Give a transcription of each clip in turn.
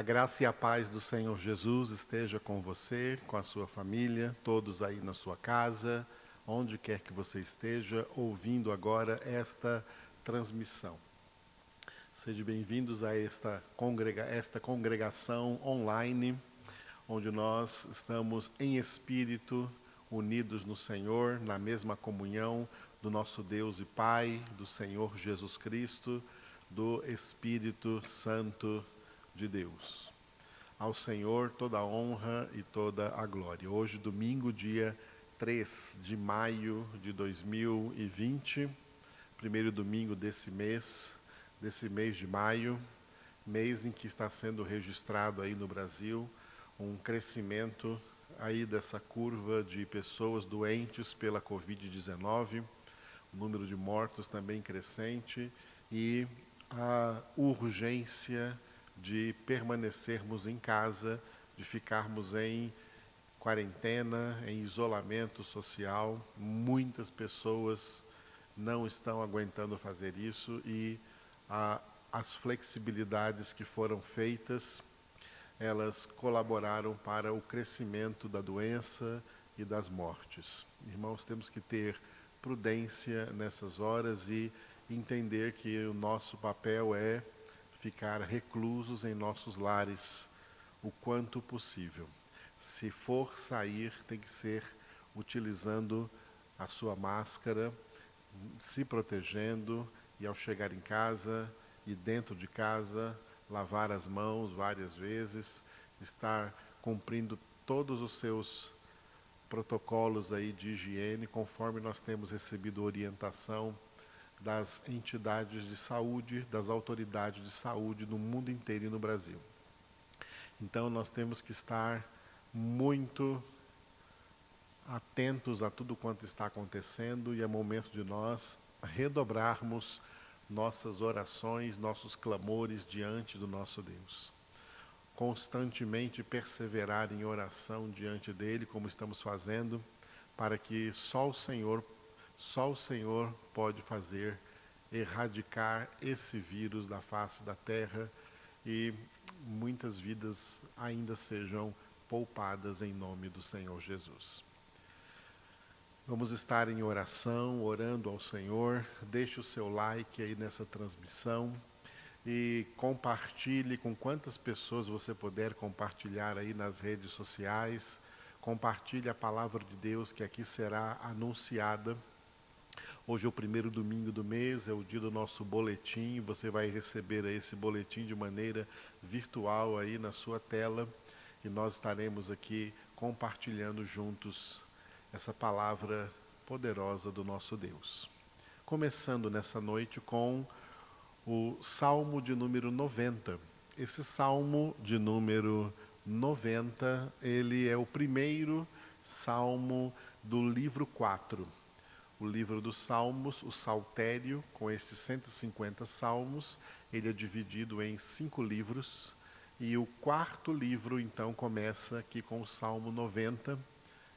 A graça e a paz do Senhor Jesus esteja com você, com a sua família, todos aí na sua casa, onde quer que você esteja ouvindo agora esta transmissão. Sejam bem-vindos a esta, congrega esta congregação online, onde nós estamos em espírito, unidos no Senhor, na mesma comunhão do nosso Deus e Pai, do Senhor Jesus Cristo, do Espírito Santo de Deus. Ao Senhor toda a honra e toda a glória. Hoje, domingo, dia 3 de maio de 2020, primeiro domingo desse mês, desse mês de maio, mês em que está sendo registrado aí no Brasil um crescimento aí dessa curva de pessoas doentes pela Covid-19, o número de mortos também crescente e a urgência de permanecermos em casa, de ficarmos em quarentena, em isolamento social. Muitas pessoas não estão aguentando fazer isso e a, as flexibilidades que foram feitas, elas colaboraram para o crescimento da doença e das mortes. Irmãos, temos que ter prudência nessas horas e entender que o nosso papel é ficar reclusos em nossos lares o quanto possível. Se for sair, tem que ser utilizando a sua máscara, se protegendo e ao chegar em casa e dentro de casa, lavar as mãos várias vezes, estar cumprindo todos os seus protocolos aí de higiene, conforme nós temos recebido orientação das entidades de saúde, das autoridades de saúde no mundo inteiro e no Brasil. Então nós temos que estar muito atentos a tudo quanto está acontecendo e é momento de nós redobrarmos nossas orações, nossos clamores diante do nosso Deus. Constantemente perseverar em oração diante dele, como estamos fazendo, para que só o Senhor só o Senhor pode fazer erradicar esse vírus da face da terra e muitas vidas ainda sejam poupadas em nome do Senhor Jesus. Vamos estar em oração, orando ao Senhor. Deixe o seu like aí nessa transmissão e compartilhe com quantas pessoas você puder compartilhar aí nas redes sociais. Compartilhe a palavra de Deus que aqui será anunciada Hoje é o primeiro domingo do mês, é o dia do nosso boletim. Você vai receber esse boletim de maneira virtual aí na sua tela e nós estaremos aqui compartilhando juntos essa palavra poderosa do nosso Deus. Começando nessa noite com o Salmo de número 90. Esse Salmo de número 90, ele é o primeiro salmo do livro 4 o livro dos Salmos, o Saltério, com estes 150 salmos, ele é dividido em cinco livros, e o quarto livro, então, começa aqui com o Salmo 90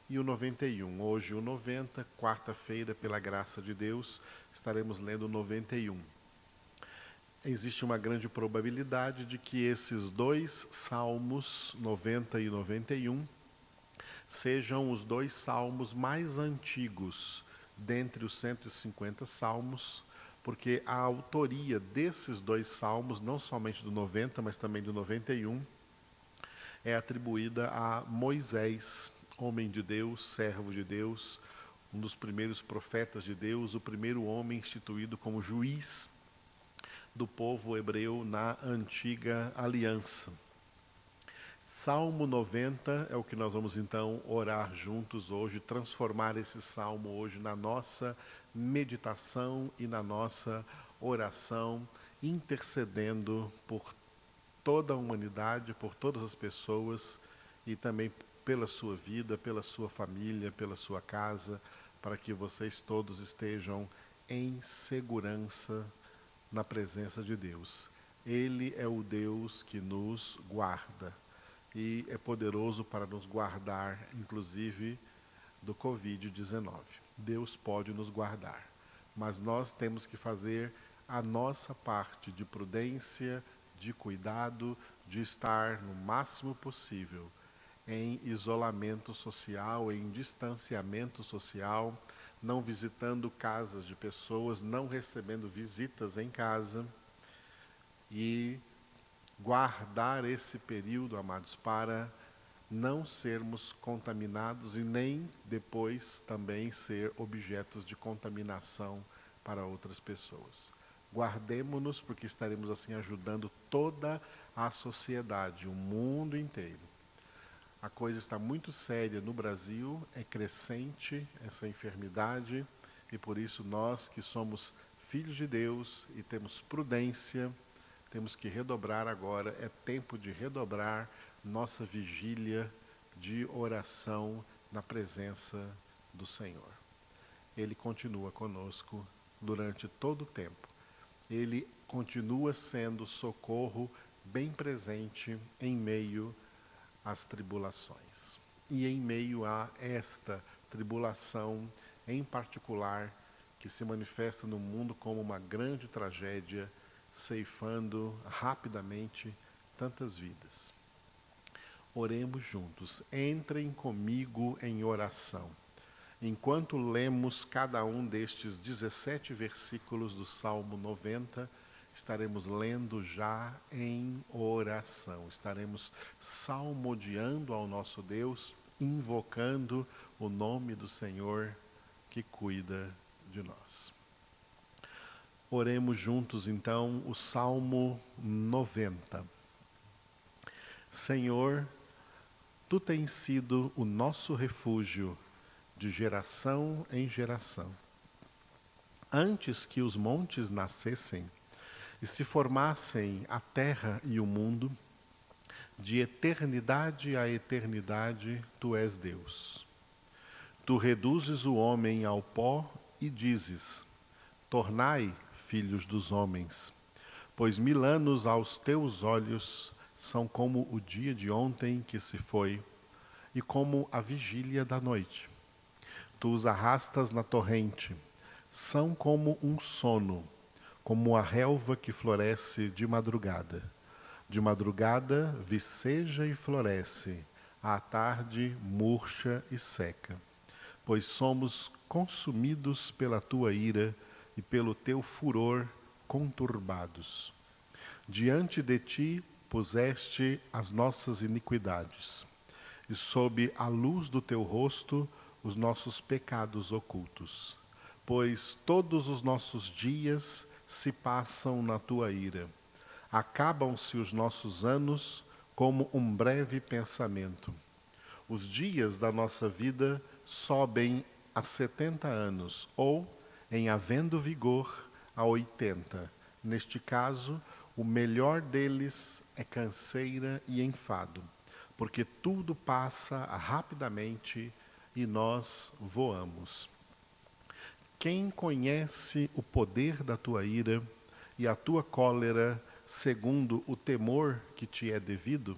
e o 91. Hoje, o 90, quarta-feira, pela graça de Deus, estaremos lendo o 91. Existe uma grande probabilidade de que esses dois salmos, 90 e 91, sejam os dois salmos mais antigos dentre os 150 salmos, porque a autoria desses dois salmos, não somente do 90, mas também do 91, é atribuída a Moisés, homem de Deus, servo de Deus, um dos primeiros profetas de Deus, o primeiro homem instituído como juiz do povo hebreu na antiga aliança. Salmo 90 é o que nós vamos então orar juntos hoje, transformar esse salmo hoje na nossa meditação e na nossa oração, intercedendo por toda a humanidade, por todas as pessoas e também pela sua vida, pela sua família, pela sua casa, para que vocês todos estejam em segurança na presença de Deus. Ele é o Deus que nos guarda e é poderoso para nos guardar, inclusive, do Covid-19. Deus pode nos guardar, mas nós temos que fazer a nossa parte de prudência, de cuidado, de estar no máximo possível em isolamento social, em distanciamento social, não visitando casas de pessoas, não recebendo visitas em casa e guardar esse período, amados, para não sermos contaminados e nem depois também ser objetos de contaminação para outras pessoas. Guardemos-nos, porque estaremos assim ajudando toda a sociedade, o mundo inteiro. A coisa está muito séria no Brasil, é crescente essa enfermidade, e por isso nós que somos filhos de Deus e temos prudência, temos que redobrar agora, é tempo de redobrar nossa vigília de oração na presença do Senhor. Ele continua conosco durante todo o tempo. Ele continua sendo socorro bem presente em meio às tribulações. E em meio a esta tribulação em particular, que se manifesta no mundo como uma grande tragédia, ceifando rapidamente tantas vidas. Oremos juntos. Entrem comigo em oração. Enquanto lemos cada um destes 17 versículos do Salmo 90, estaremos lendo já em oração. Estaremos salmodiando ao nosso Deus, invocando o nome do Senhor que cuida de nós. Oremos juntos então o Salmo 90. Senhor, Tu tens sido o nosso refúgio de geração em geração. Antes que os montes nascessem e se formassem a terra e o mundo, de eternidade a eternidade tu és Deus. Tu reduzes o homem ao pó e dizes: Tornai filhos dos homens, pois mil anos aos teus olhos são como o dia de ontem que se foi e como a vigília da noite. Tu os arrastas na torrente, são como um sono, como a relva que floresce de madrugada. De madrugada viceja e floresce, à tarde murcha e seca. Pois somos consumidos pela tua ira e pelo teu furor conturbados. Diante de ti puseste as nossas iniquidades, e sob a luz do teu rosto os nossos pecados ocultos. Pois todos os nossos dias se passam na tua ira. Acabam-se os nossos anos como um breve pensamento. Os dias da nossa vida sobem a setenta anos, ou, em havendo vigor, a oitenta. Neste caso, o melhor deles é canseira e enfado, porque tudo passa rapidamente e nós voamos. Quem conhece o poder da tua ira e a tua cólera segundo o temor que te é devido?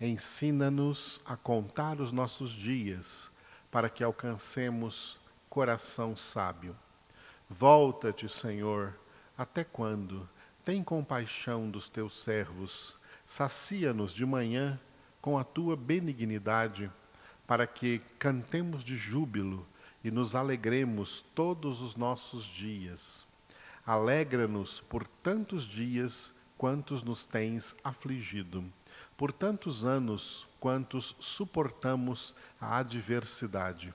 Ensina-nos a contar os nossos dias, para que alcancemos coração sábio. Volta-te, Senhor, até quando? Tem compaixão dos teus servos, sacia-nos de manhã com a tua benignidade, para que cantemos de júbilo e nos alegremos todos os nossos dias. Alegra-nos por tantos dias quantos nos tens afligido, por tantos anos quantos suportamos a adversidade.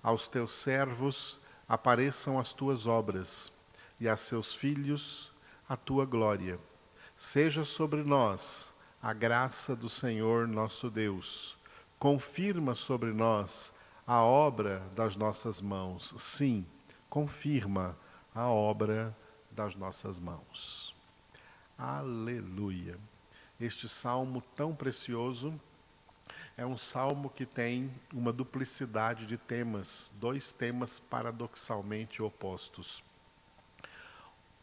Aos teus servos apareçam as tuas obras, e a seus filhos a tua glória. Seja sobre nós a graça do Senhor nosso Deus. Confirma sobre nós a obra das nossas mãos. Sim, confirma a obra das nossas mãos. Aleluia. Este salmo tão precioso é um salmo que tem uma duplicidade de temas, dois temas paradoxalmente opostos.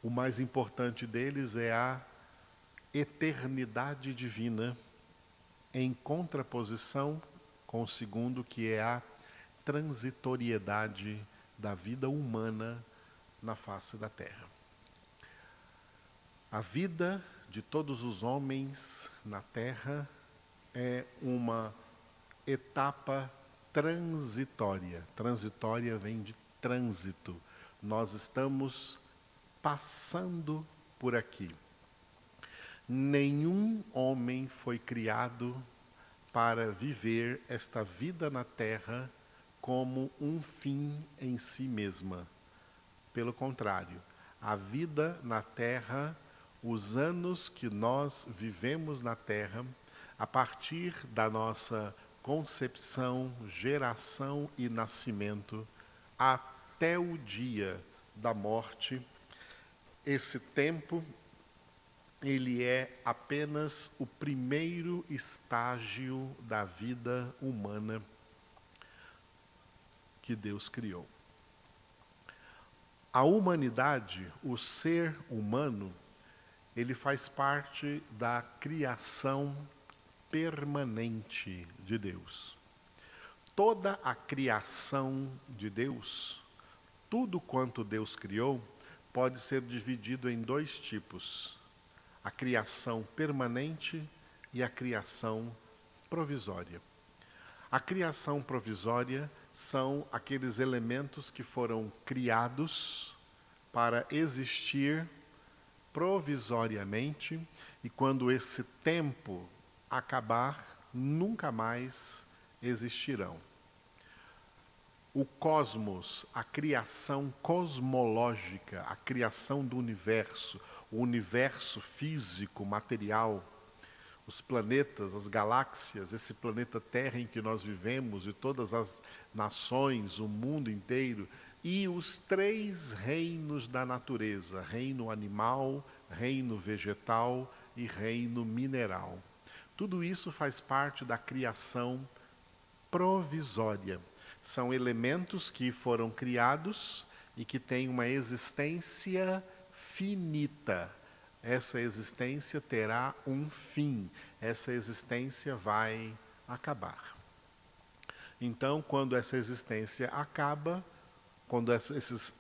O mais importante deles é a eternidade divina, em contraposição com o segundo, que é a transitoriedade da vida humana na face da terra. A vida de todos os homens na terra é uma etapa transitória. Transitória vem de trânsito. Nós estamos passando por aqui. Nenhum homem foi criado para viver esta vida na terra como um fim em si mesma. Pelo contrário, a vida na terra, os anos que nós vivemos na terra, a partir da nossa concepção, geração e nascimento, até o dia da morte, esse tempo ele é apenas o primeiro estágio da vida humana que Deus criou. A humanidade, o ser humano, ele faz parte da criação permanente de Deus. Toda a criação de Deus, tudo quanto Deus criou, pode ser dividido em dois tipos: a criação permanente e a criação provisória. A criação provisória são aqueles elementos que foram criados para existir provisoriamente e quando esse tempo acabar, nunca mais existirão. O cosmos, a criação cosmológica, a criação do universo, o universo físico, material, os planetas, as galáxias, esse planeta Terra em que nós vivemos e todas as nações, o mundo inteiro, e os três reinos da natureza: reino animal, reino vegetal e reino mineral. Tudo isso faz parte da criação provisória. São elementos que foram criados e que têm uma existência finita. Essa existência terá um fim, essa existência vai acabar. Então, quando essa existência acaba, quando esses,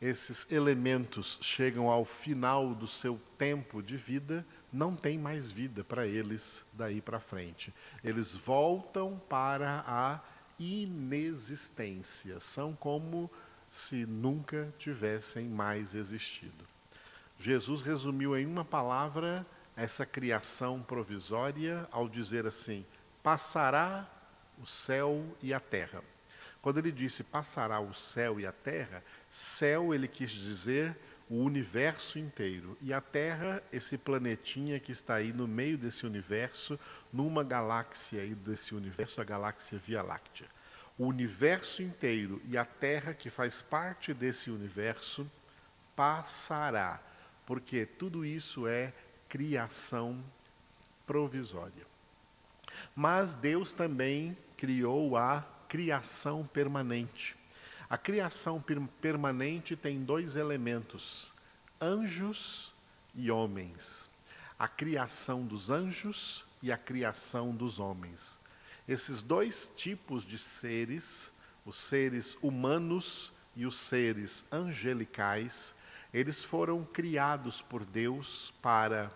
esses elementos chegam ao final do seu tempo de vida, não tem mais vida para eles daí para frente. Eles voltam para a inexistência, são como se nunca tivessem mais existido. Jesus resumiu em uma palavra essa criação provisória ao dizer assim: passará o céu e a terra. Quando ele disse passará o céu e a terra, céu ele quis dizer o universo inteiro. E a Terra, esse planetinha que está aí no meio desse universo, numa galáxia aí desse universo, a galáxia Via Láctea. O universo inteiro e a Terra, que faz parte desse universo, passará, porque tudo isso é criação provisória. Mas Deus também criou a criação permanente. A criação per permanente tem dois elementos: anjos e homens. A criação dos anjos e a criação dos homens. Esses dois tipos de seres, os seres humanos e os seres angelicais, eles foram criados por Deus para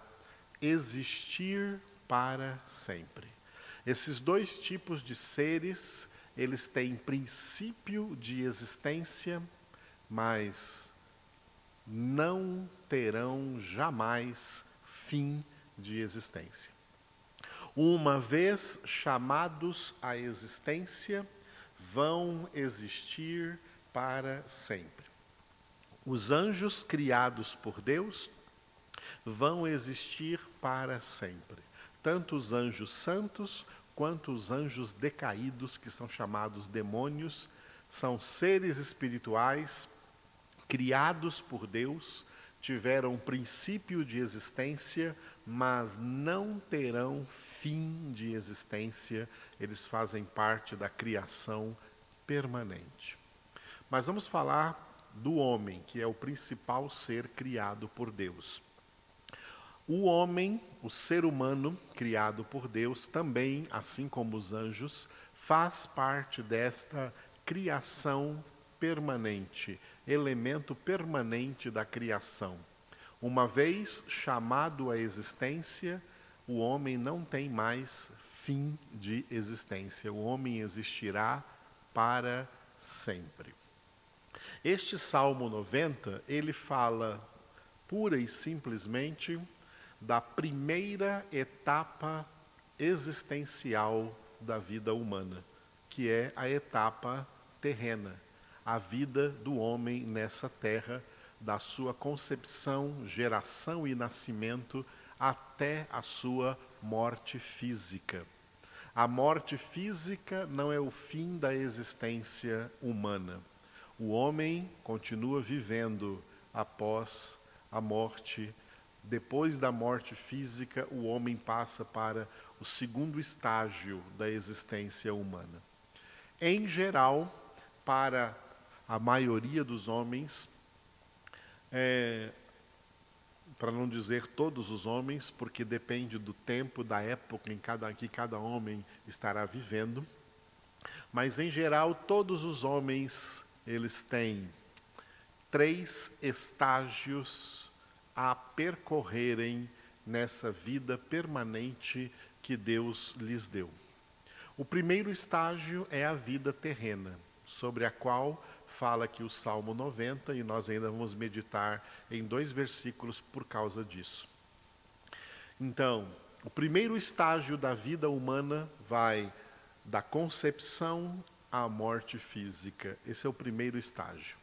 existir para sempre. Esses dois tipos de seres eles têm princípio de existência, mas não terão jamais fim de existência. Uma vez chamados à existência, vão existir para sempre. Os anjos criados por Deus vão existir para sempre. Tanto os anjos santos quanto os anjos decaídos, que são chamados demônios, são seres espirituais criados por Deus, tiveram um princípio de existência, mas não terão fim de existência, eles fazem parte da criação permanente. Mas vamos falar do homem, que é o principal ser criado por Deus. O homem, o ser humano criado por Deus, também, assim como os anjos, faz parte desta criação permanente, elemento permanente da criação. Uma vez chamado à existência, o homem não tem mais fim de existência. O homem existirá para sempre. Este Salmo 90, ele fala pura e simplesmente da primeira etapa existencial da vida humana, que é a etapa terrena, a vida do homem nessa terra, da sua concepção, geração e nascimento até a sua morte física. A morte física não é o fim da existência humana. O homem continua vivendo após a morte. Depois da morte física, o homem passa para o segundo estágio da existência humana. Em geral, para a maioria dos homens, é, para não dizer todos os homens, porque depende do tempo, da época em cada, que cada homem estará vivendo. Mas em geral, todos os homens, eles têm três estágios a percorrerem nessa vida permanente que Deus lhes deu. O primeiro estágio é a vida terrena, sobre a qual fala aqui o Salmo 90 e nós ainda vamos meditar em dois versículos por causa disso. Então, o primeiro estágio da vida humana vai da concepção à morte física. Esse é o primeiro estágio.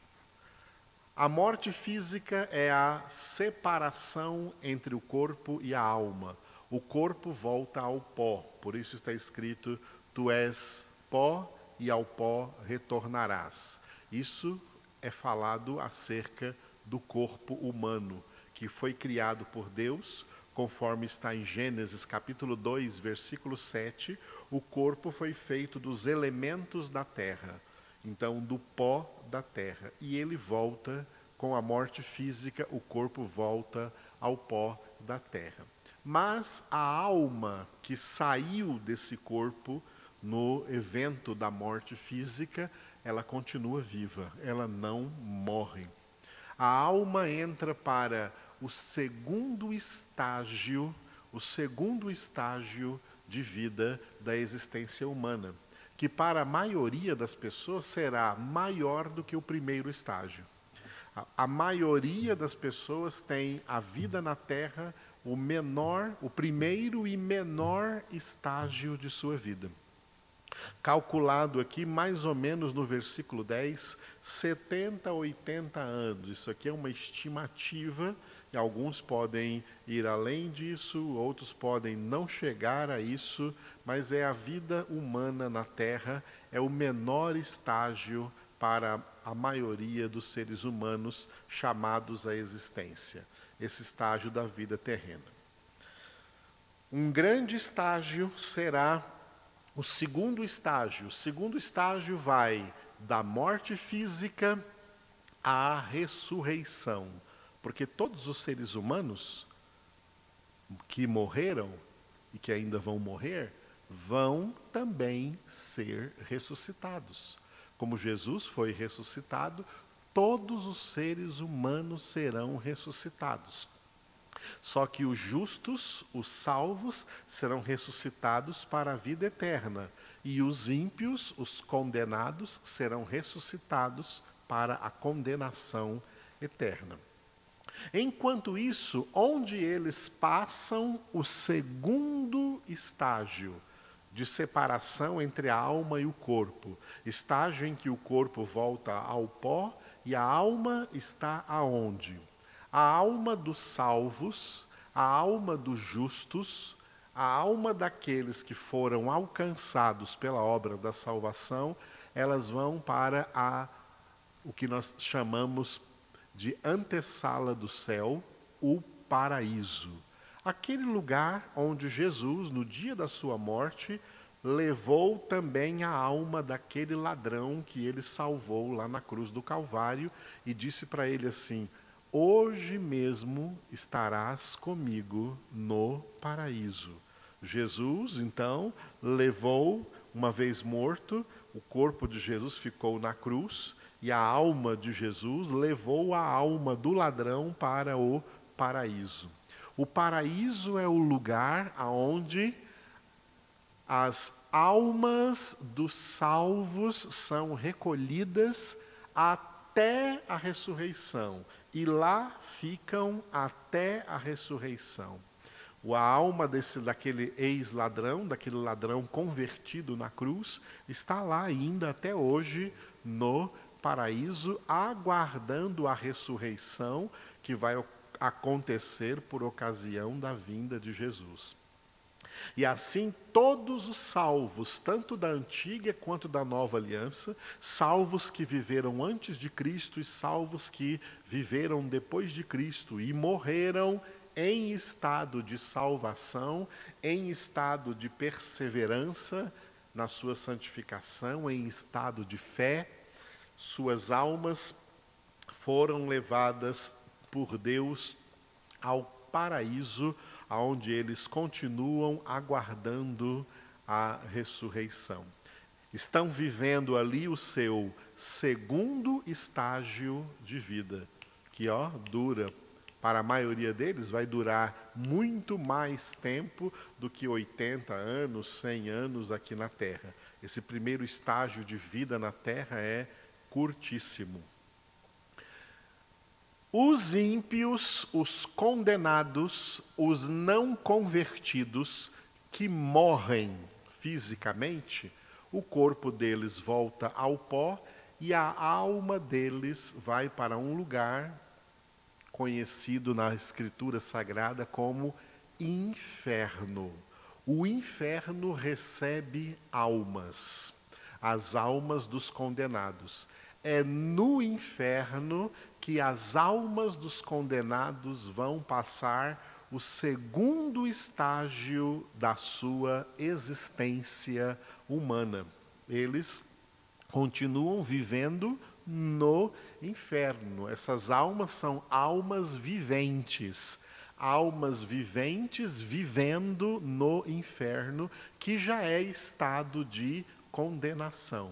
A morte física é a separação entre o corpo e a alma. O corpo volta ao pó, por isso está escrito: Tu és pó e ao pó retornarás. Isso é falado acerca do corpo humano, que foi criado por Deus, conforme está em Gênesis capítulo 2, versículo 7, o corpo foi feito dos elementos da terra, então do pó da terra, e ele volta com a morte física, o corpo volta ao pó da terra. Mas a alma que saiu desse corpo no evento da morte física, ela continua viva, ela não morre. A alma entra para o segundo estágio, o segundo estágio de vida da existência humana, que para a maioria das pessoas será maior do que o primeiro estágio. A, a maioria das pessoas tem a vida na Terra o menor, o primeiro e menor estágio de sua vida calculado aqui mais ou menos no versículo 10, 70 a 80 anos. Isso aqui é uma estimativa, e alguns podem ir além disso, outros podem não chegar a isso, mas é a vida humana na Terra, é o menor estágio para a maioria dos seres humanos chamados à existência, esse estágio da vida terrena. Um grande estágio será o segundo estágio. O segundo estágio vai da morte física à ressurreição. Porque todos os seres humanos que morreram e que ainda vão morrer, vão também ser ressuscitados. Como Jesus foi ressuscitado, todos os seres humanos serão ressuscitados. Só que os justos, os salvos, serão ressuscitados para a vida eterna, e os ímpios, os condenados, serão ressuscitados para a condenação eterna. Enquanto isso, onde eles passam o segundo estágio de separação entre a alma e o corpo, estágio em que o corpo volta ao pó e a alma está aonde? a alma dos salvos, a alma dos justos, a alma daqueles que foram alcançados pela obra da salvação, elas vão para a o que nós chamamos de antessala do céu, o paraíso. Aquele lugar onde Jesus, no dia da sua morte, levou também a alma daquele ladrão que ele salvou lá na cruz do Calvário e disse para ele assim: hoje mesmo estarás comigo no paraíso. Jesus, então, levou, uma vez morto, o corpo de Jesus ficou na cruz e a alma de Jesus levou a alma do ladrão para o paraíso. O paraíso é o lugar aonde as almas dos salvos são recolhidas até a ressurreição e lá ficam até a ressurreição. A alma desse, daquele ex-ladrão, daquele ladrão convertido na cruz, está lá ainda até hoje no paraíso, aguardando a ressurreição que vai acontecer por ocasião da vinda de Jesus. E assim todos os salvos, tanto da antiga quanto da nova aliança, salvos que viveram antes de Cristo e salvos que viveram depois de Cristo e morreram em estado de salvação, em estado de perseverança na sua santificação, em estado de fé, suas almas foram levadas por Deus ao paraíso, onde eles continuam aguardando a ressurreição. Estão vivendo ali o seu segundo estágio de vida, que ó, dura para a maioria deles, vai durar muito mais tempo do que 80 anos, 100 anos aqui na Terra. Esse primeiro estágio de vida na Terra é curtíssimo. Os ímpios, os condenados, os não convertidos, que morrem fisicamente, o corpo deles volta ao pó e a alma deles vai para um lugar conhecido na Escritura Sagrada como inferno. O inferno recebe almas, as almas dos condenados. É no inferno que as almas dos condenados vão passar o segundo estágio da sua existência humana. Eles continuam vivendo no inferno. Essas almas são almas viventes, almas viventes vivendo no inferno, que já é estado de condenação.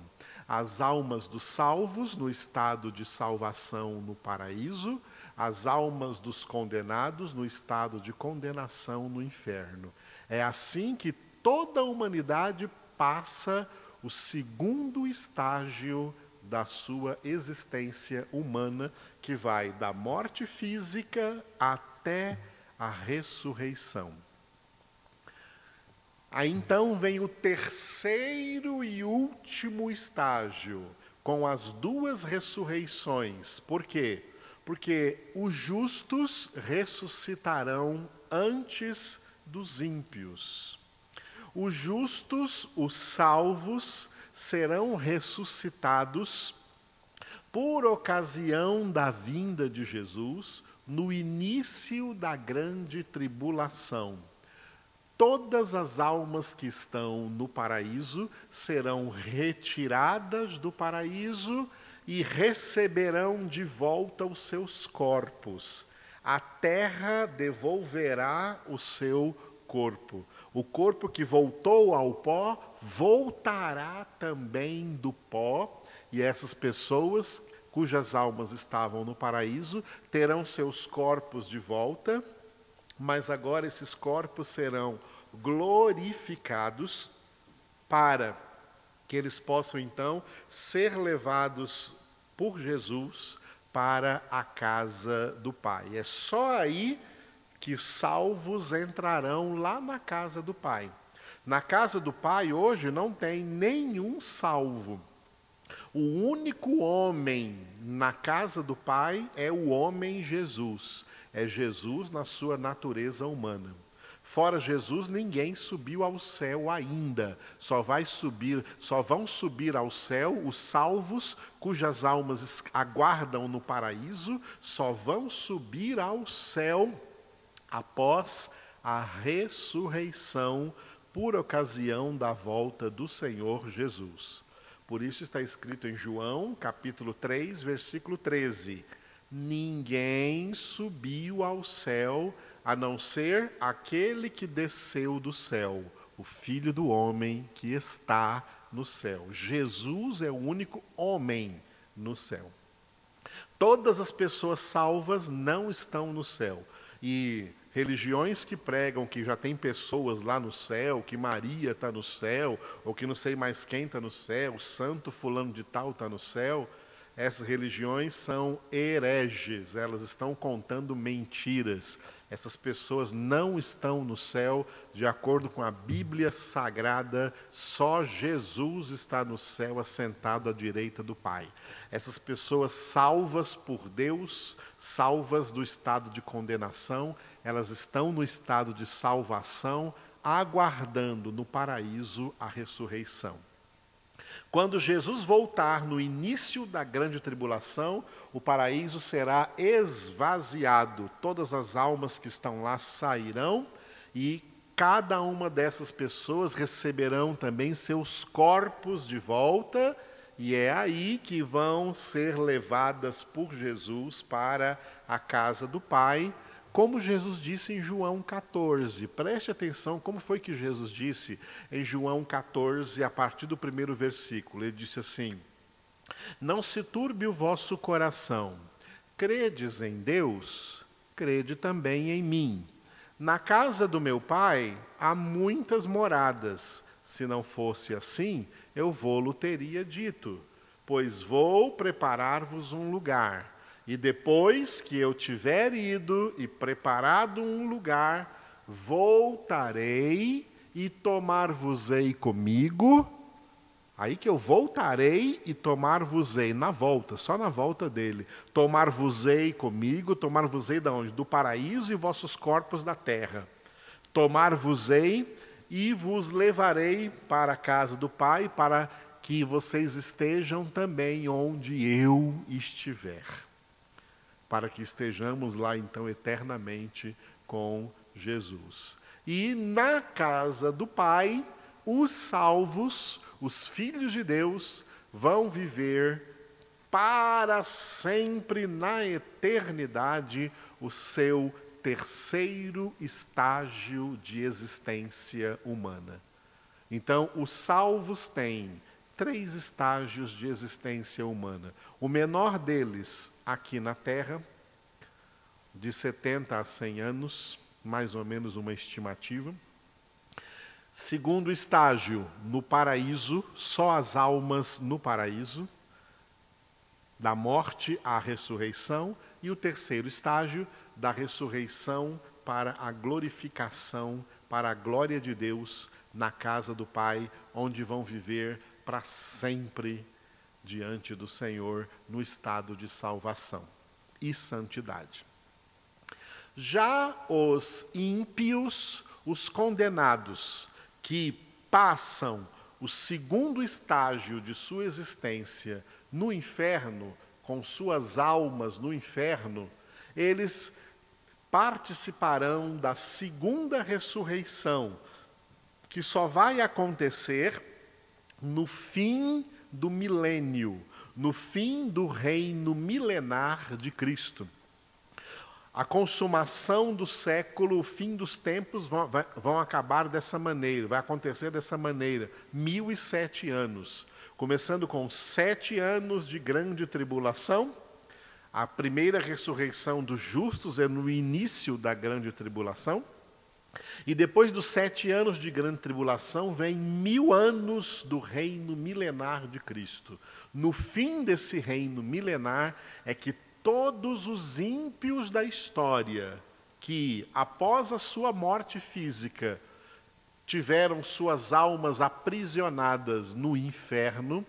As almas dos salvos no estado de salvação no paraíso, as almas dos condenados no estado de condenação no inferno. É assim que toda a humanidade passa o segundo estágio da sua existência humana, que vai da morte física até a ressurreição. Aí então vem o terceiro e último estágio, com as duas ressurreições. Por quê? Porque os justos ressuscitarão antes dos ímpios. Os justos, os salvos, serão ressuscitados por ocasião da vinda de Jesus no início da grande tribulação. Todas as almas que estão no paraíso serão retiradas do paraíso e receberão de volta os seus corpos. A terra devolverá o seu corpo. O corpo que voltou ao pó voltará também do pó, e essas pessoas cujas almas estavam no paraíso terão seus corpos de volta, mas agora esses corpos serão glorificados para que eles possam então ser levados por Jesus para a casa do Pai. É só aí que salvos entrarão lá na casa do Pai. Na casa do Pai hoje não tem nenhum salvo. O único homem na casa do Pai é o homem Jesus. É Jesus na sua natureza humana. Fora Jesus, ninguém subiu ao céu ainda. Só vai subir, só vão subir ao céu os salvos cujas almas aguardam no paraíso, só vão subir ao céu após a ressurreição por ocasião da volta do Senhor Jesus. Por isso está escrito em João, capítulo 3, versículo 13: Ninguém subiu ao céu a não ser aquele que desceu do céu, o Filho do homem que está no céu. Jesus é o único homem no céu. Todas as pessoas salvas não estão no céu. E religiões que pregam que já tem pessoas lá no céu, que Maria está no céu, ou que não sei mais quem está no céu, santo fulano de tal está no céu, essas religiões são hereges, elas estão contando mentiras. Essas pessoas não estão no céu, de acordo com a Bíblia Sagrada, só Jesus está no céu, assentado à direita do Pai. Essas pessoas salvas por Deus, salvas do estado de condenação, elas estão no estado de salvação, aguardando no paraíso a ressurreição. Quando Jesus voltar no início da grande tribulação, o paraíso será esvaziado, todas as almas que estão lá sairão e cada uma dessas pessoas receberão também seus corpos de volta, e é aí que vão ser levadas por Jesus para a casa do Pai como Jesus disse em João 14, preste atenção como foi que Jesus disse em João 14, a partir do primeiro versículo. Ele disse assim: Não se turbe o vosso coração, credes em Deus, crede também em mim. Na casa do meu pai há muitas moradas. Se não fosse assim, eu vou-lo teria dito, pois vou preparar-vos um lugar. E depois que eu tiver ido e preparado um lugar, voltarei e tomar-vos-ei comigo. Aí que eu voltarei e tomar-vos-ei na volta, só na volta dele. Tomar-vos-ei comigo, tomar-vos-ei da onde? Do paraíso e vossos corpos da terra. Tomar-vos-ei e vos levarei para a casa do Pai, para que vocês estejam também onde eu estiver para que estejamos lá então eternamente com Jesus. E na casa do Pai, os salvos, os filhos de Deus, vão viver para sempre na eternidade o seu terceiro estágio de existência humana. Então, os salvos têm três estágios de existência humana. O menor deles, aqui na Terra, de 70 a 100 anos, mais ou menos uma estimativa. Segundo estágio, no paraíso, só as almas no paraíso, da morte à ressurreição. E o terceiro estágio, da ressurreição para a glorificação, para a glória de Deus na casa do Pai, onde vão viver para sempre diante do Senhor no estado de salvação e santidade. Já os ímpios, os condenados, que passam o segundo estágio de sua existência no inferno, com suas almas no inferno, eles participarão da segunda ressurreição, que só vai acontecer no fim do milênio, no fim do reino milenar de Cristo. A consumação do século, o fim dos tempos vão, vão acabar dessa maneira, vai acontecer dessa maneira, mil e sete anos. Começando com sete anos de grande tribulação, a primeira ressurreição dos justos é no início da grande tribulação. E depois dos sete anos de grande tribulação, vem mil anos do reino milenar de Cristo. No fim desse reino milenar é que todos os ímpios da história, que após a sua morte física tiveram suas almas aprisionadas no inferno,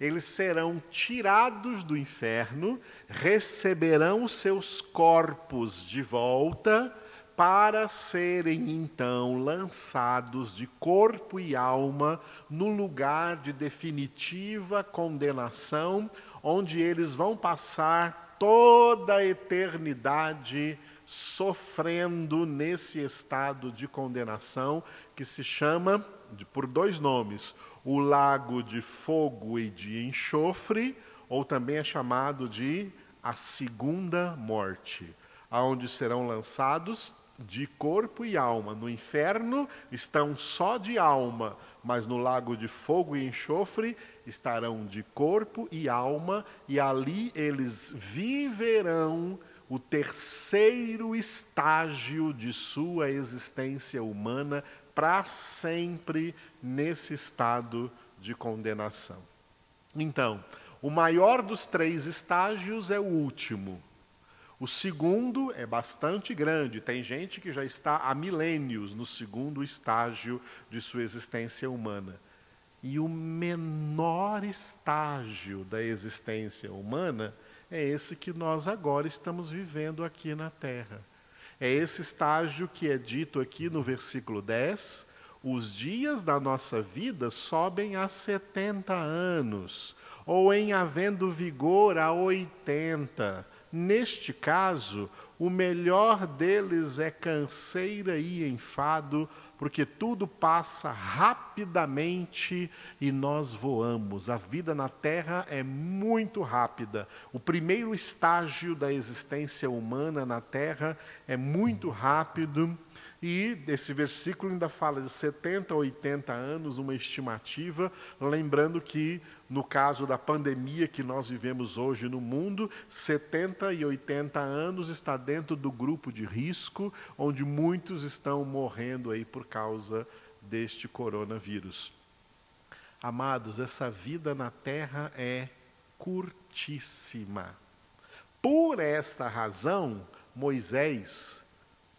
eles serão tirados do inferno, receberão seus corpos de volta para serem então lançados de corpo e alma no lugar de definitiva condenação, onde eles vão passar toda a eternidade sofrendo nesse estado de condenação que se chama de, por dois nomes, o lago de fogo e de enxofre, ou também é chamado de a segunda morte, aonde serão lançados de corpo e alma. No inferno estão só de alma, mas no lago de fogo e enxofre estarão de corpo e alma, e ali eles viverão o terceiro estágio de sua existência humana para sempre nesse estado de condenação. Então, o maior dos três estágios é o último. O segundo é bastante grande, tem gente que já está há milênios no segundo estágio de sua existência humana. E o menor estágio da existência humana é esse que nós agora estamos vivendo aqui na Terra. É esse estágio que é dito aqui no versículo 10. Os dias da nossa vida sobem a 70 anos, ou em havendo vigor a 80. Neste caso, o melhor deles é canseira e enfado, porque tudo passa rapidamente e nós voamos. A vida na Terra é muito rápida. O primeiro estágio da existência humana na Terra é muito rápido e esse versículo ainda fala de 70 80 anos, uma estimativa, lembrando que no caso da pandemia que nós vivemos hoje no mundo, 70 e 80 anos está dentro do grupo de risco, onde muitos estão morrendo aí por causa deste coronavírus. Amados, essa vida na terra é curtíssima. Por esta razão, Moisés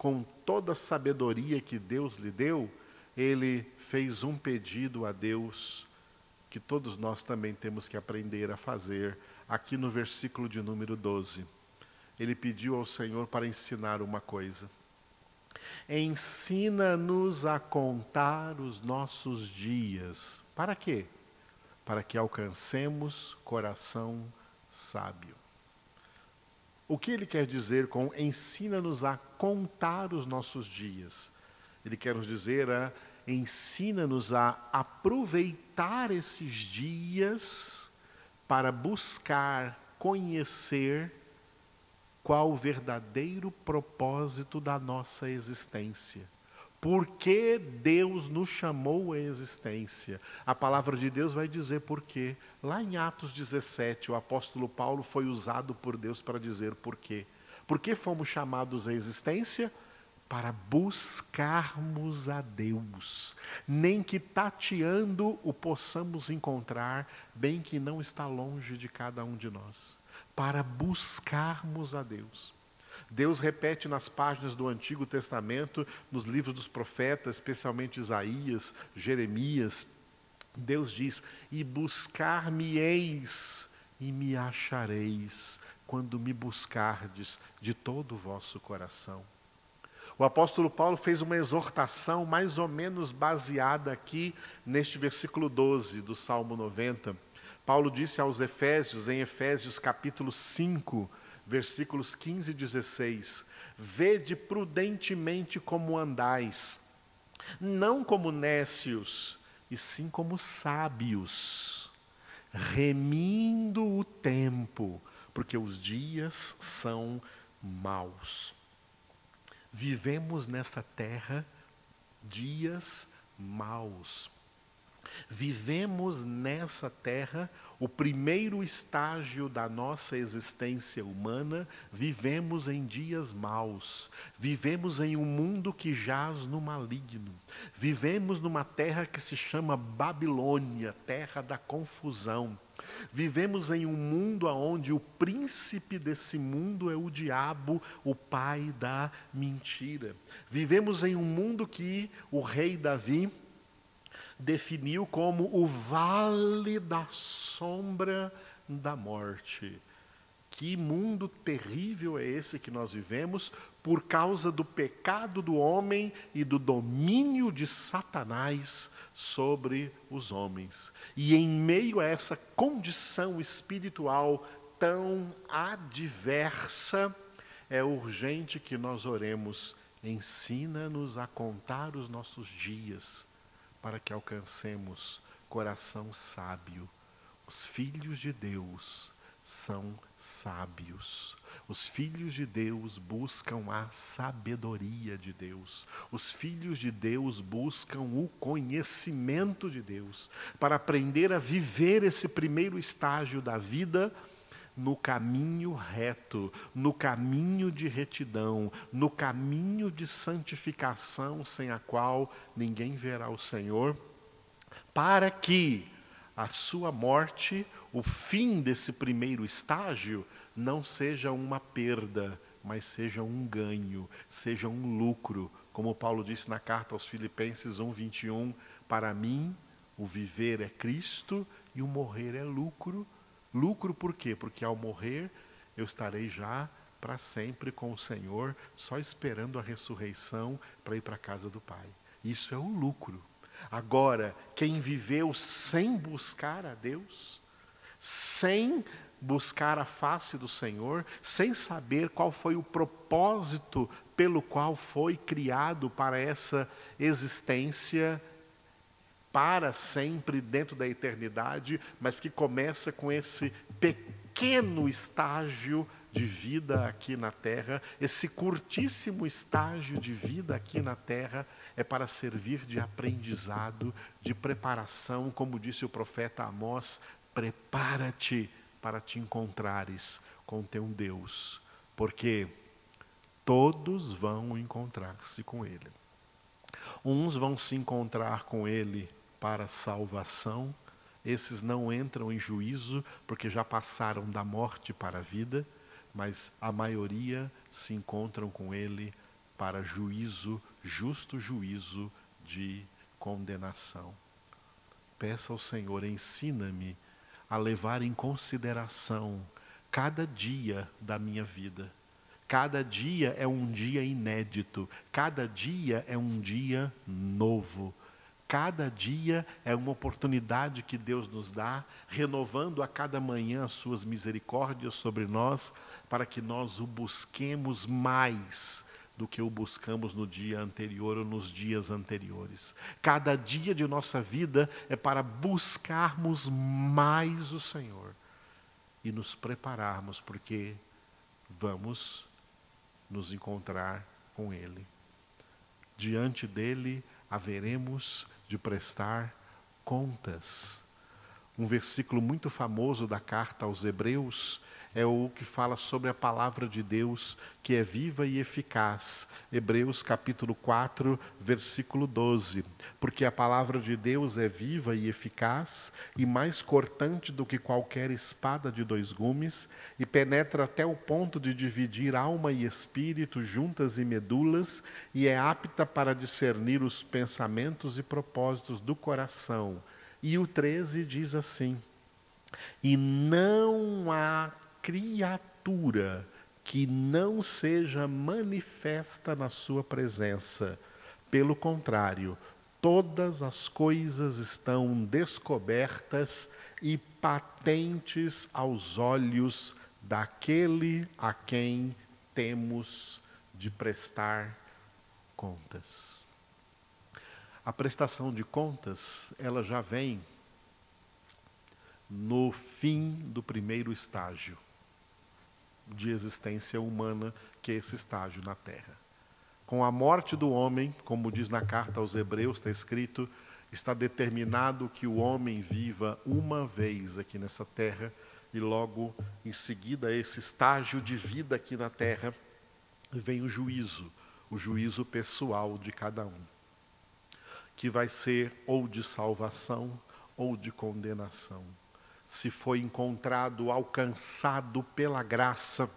com toda a sabedoria que Deus lhe deu, ele fez um pedido a Deus que todos nós também temos que aprender a fazer, aqui no versículo de número 12. Ele pediu ao Senhor para ensinar uma coisa. Ensina-nos a contar os nossos dias. Para quê? Para que alcancemos coração sábio. O que ele quer dizer com ensina-nos a contar os nossos dias? Ele quer nos dizer a ensina-nos a aproveitar esses dias para buscar conhecer qual o verdadeiro propósito da nossa existência. Por que Deus nos chamou à existência? A palavra de Deus vai dizer por quê. Lá em Atos 17, o apóstolo Paulo foi usado por Deus para dizer por quê. Por que fomos chamados à existência? Para buscarmos a Deus. Nem que tateando o possamos encontrar, bem que não está longe de cada um de nós. Para buscarmos a Deus. Deus repete nas páginas do Antigo Testamento, nos livros dos profetas, especialmente Isaías, Jeremias, Deus diz: E buscar-me-eis e me achareis, quando me buscardes de todo o vosso coração. O apóstolo Paulo fez uma exortação mais ou menos baseada aqui neste versículo 12 do Salmo 90. Paulo disse aos Efésios, em Efésios capítulo 5, versículos 15 e 16: Vede prudentemente como andais, não como nécios, e sim como sábios, remindo o tempo, porque os dias são maus. Vivemos nessa terra dias maus. Vivemos nessa terra o primeiro estágio da nossa existência humana, vivemos em dias maus, vivemos em um mundo que jaz no maligno, vivemos numa terra que se chama Babilônia, terra da confusão. Vivemos em um mundo onde o príncipe desse mundo é o diabo, o pai da mentira. Vivemos em um mundo que o rei Davi definiu como o vale da sombra da morte. Que mundo terrível é esse que nós vivemos por causa do pecado do homem e do domínio de Satanás sobre os homens. E em meio a essa condição espiritual tão adversa, é urgente que nós oremos. Ensina-nos a contar os nossos dias para que alcancemos coração sábio. Os filhos de Deus são sábios. Os filhos de Deus buscam a sabedoria de Deus. Os filhos de Deus buscam o conhecimento de Deus para aprender a viver esse primeiro estágio da vida no caminho reto, no caminho de retidão, no caminho de santificação, sem a qual ninguém verá o Senhor, para que a sua morte, o fim desse primeiro estágio, não seja uma perda, mas seja um ganho, seja um lucro. Como Paulo disse na carta aos Filipenses 1:21, para mim o viver é Cristo e o morrer é lucro. Lucro por quê? Porque ao morrer eu estarei já para sempre com o Senhor, só esperando a ressurreição para ir para a casa do Pai. Isso é o lucro. Agora, quem viveu sem buscar a Deus, sem buscar a face do Senhor, sem saber qual foi o propósito pelo qual foi criado para essa existência para sempre dentro da eternidade, mas que começa com esse pequeno estágio de vida aqui na terra, esse curtíssimo estágio de vida aqui na terra é para servir de aprendizado, de preparação, como disse o profeta Amós, prepara-te para te encontrares com teu Deus, porque todos vão encontrar-se com Ele. Uns vão se encontrar com Ele para salvação, esses não entram em juízo porque já passaram da morte para a vida, mas a maioria se encontram com Ele para juízo, justo juízo de condenação. Peça ao Senhor, ensina-me a levar em consideração cada dia da minha vida. Cada dia é um dia inédito, cada dia é um dia novo. Cada dia é uma oportunidade que Deus nos dá, renovando a cada manhã as suas misericórdias sobre nós, para que nós o busquemos mais do que o buscamos no dia anterior ou nos dias anteriores. Cada dia de nossa vida é para buscarmos mais o Senhor e nos prepararmos, porque vamos nos encontrar com Ele. Diante dele haveremos de prestar contas. Um versículo muito famoso da carta aos Hebreus é o que fala sobre a palavra de Deus, que é viva e eficaz. Hebreus capítulo 4, versículo 12. Porque a palavra de Deus é viva e eficaz, e mais cortante do que qualquer espada de dois gumes, e penetra até o ponto de dividir alma e espírito, juntas e medulas, e é apta para discernir os pensamentos e propósitos do coração. E o 13 diz assim: E não há criatura que não seja manifesta na sua presença. Pelo contrário, todas as coisas estão descobertas e patentes aos olhos daquele a quem temos de prestar contas. A prestação de contas, ela já vem no fim do primeiro estágio de existência humana, que é esse estágio na Terra. Com a morte do homem, como diz na carta aos Hebreus, está escrito, está determinado que o homem viva uma vez aqui nessa terra e logo em seguida esse estágio de vida aqui na terra vem o juízo, o juízo pessoal de cada um, que vai ser ou de salvação ou de condenação se foi encontrado alcançado pela graça,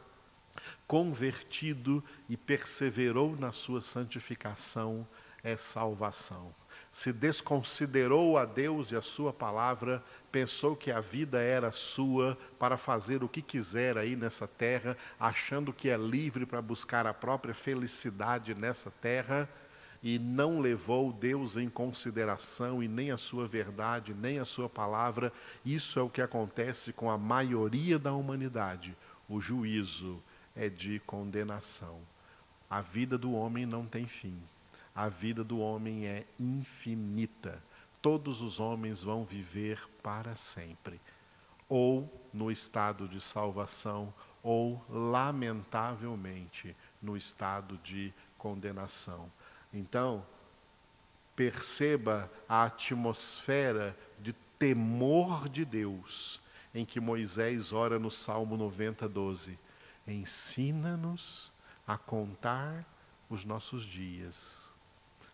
convertido e perseverou na sua santificação, é salvação. Se desconsiderou a Deus e a sua palavra, pensou que a vida era sua para fazer o que quiser aí nessa terra, achando que é livre para buscar a própria felicidade nessa terra, e não levou Deus em consideração e nem a sua verdade, nem a sua palavra. Isso é o que acontece com a maioria da humanidade. O juízo é de condenação. A vida do homem não tem fim. A vida do homem é infinita. Todos os homens vão viver para sempre, ou no estado de salvação, ou, lamentavelmente, no estado de condenação. Então, perceba a atmosfera de temor de Deus em que Moisés ora no Salmo 90, 12: Ensina-nos a contar os nossos dias,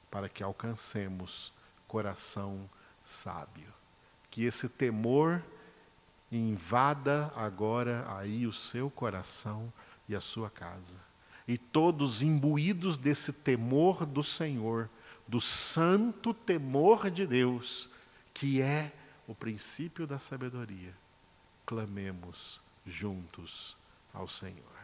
para que alcancemos coração sábio. Que esse temor invada agora aí o seu coração e a sua casa. E todos imbuídos desse temor do Senhor, do santo temor de Deus, que é o princípio da sabedoria, clamemos juntos ao Senhor.